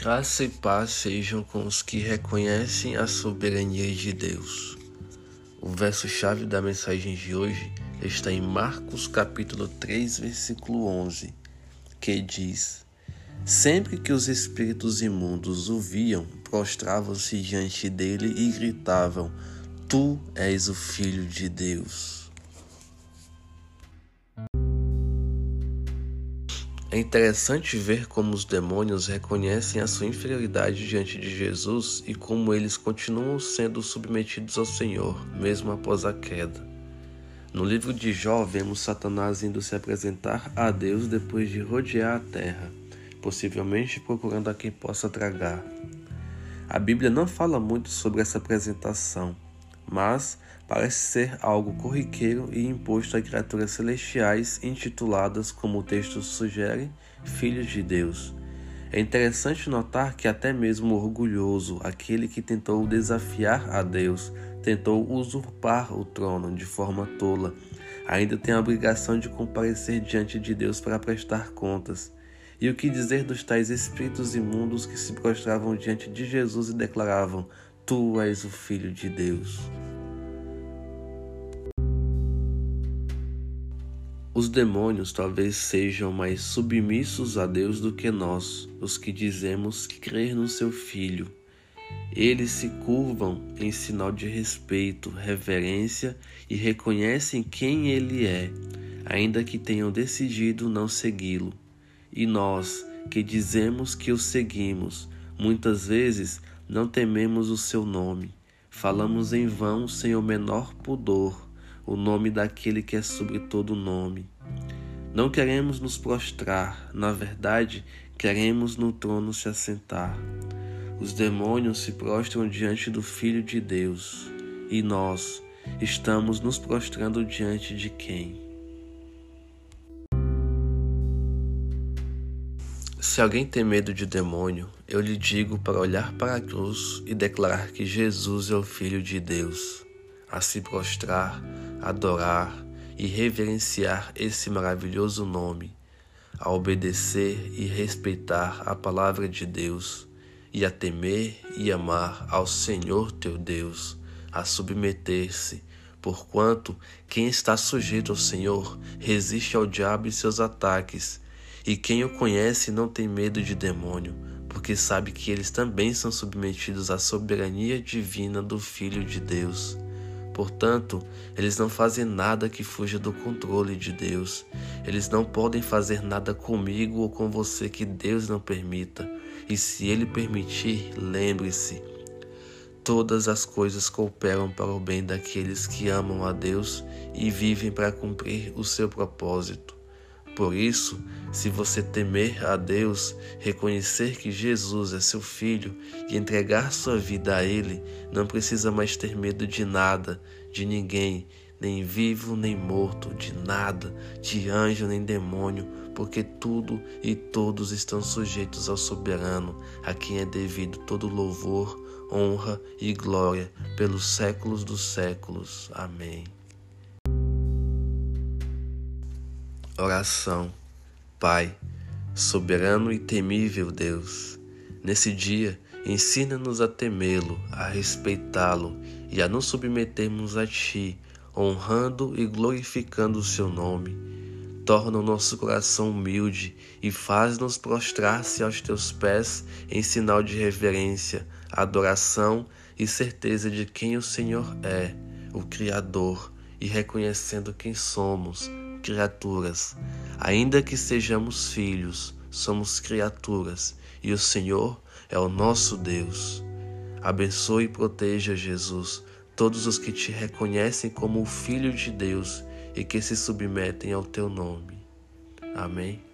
Graça e paz sejam com os que reconhecem a soberania de Deus. O verso-chave da mensagem de hoje está em Marcos capítulo 3, versículo 11, que diz: Sempre que os espíritos imundos o viam, prostravam-se diante dele e gritavam: Tu és o filho de Deus. É interessante ver como os demônios reconhecem a sua inferioridade diante de Jesus e como eles continuam sendo submetidos ao Senhor, mesmo após a queda. No livro de Jó, vemos Satanás indo se apresentar a Deus depois de rodear a terra, possivelmente procurando a quem possa tragar. A Bíblia não fala muito sobre essa apresentação, mas parece ser algo corriqueiro e imposto a criaturas celestiais intituladas, como o texto sugere, filhos de Deus. É interessante notar que até mesmo orgulhoso, aquele que tentou desafiar a Deus, tentou usurpar o trono de forma tola, ainda tem a obrigação de comparecer diante de Deus para prestar contas. E o que dizer dos tais espíritos imundos que se prostravam diante de Jesus e declaravam: Tu és o Filho de Deus. Os demônios talvez sejam mais submissos a Deus do que nós, os que dizemos crer no seu Filho. Eles se curvam em sinal de respeito, reverência e reconhecem quem Ele é, ainda que tenham decidido não segui-lo. E nós, que dizemos que o seguimos, muitas vezes não tememos o seu nome. Falamos em vão sem o menor pudor o nome daquele que é sobre todo nome. Não queremos nos prostrar, na verdade, queremos no trono se assentar. Os demônios se prostram diante do Filho de Deus, e nós estamos nos prostrando diante de quem? Se alguém tem medo de demônio, eu lhe digo para olhar para a cruz e declarar que Jesus é o Filho de Deus, a se prostrar adorar e reverenciar esse maravilhoso nome, a obedecer e respeitar a palavra de Deus, e a temer e amar ao Senhor teu Deus, a submeter-se, porquanto quem está sujeito ao Senhor resiste ao diabo e seus ataques, e quem o conhece não tem medo de demônio, porque sabe que eles também são submetidos à soberania divina do Filho de Deus. Portanto, eles não fazem nada que fuja do controle de Deus. Eles não podem fazer nada comigo ou com você que Deus não permita. E se Ele permitir, lembre-se: todas as coisas cooperam para o bem daqueles que amam a Deus e vivem para cumprir o seu propósito. Por isso, se você temer a Deus, reconhecer que Jesus é seu filho e entregar sua vida a Ele, não precisa mais ter medo de nada, de ninguém, nem vivo nem morto, de nada, de anjo nem demônio, porque tudo e todos estão sujeitos ao soberano, a quem é devido todo louvor, honra e glória pelos séculos dos séculos. Amém. Oração. Pai, soberano e temível Deus, nesse dia, ensina-nos a temê-lo, a respeitá-lo e a nos submetermos a Ti, honrando e glorificando o Seu nome. Torna o nosso coração humilde e faz-nos prostrar-se aos Teus pés em sinal de reverência, adoração e certeza de quem o Senhor é, o Criador, e reconhecendo quem somos criaturas. Ainda que sejamos filhos, somos criaturas e o Senhor é o nosso Deus. Abençoe e proteja, Jesus, todos os que te reconhecem como o Filho de Deus e que se submetem ao teu nome. Amém.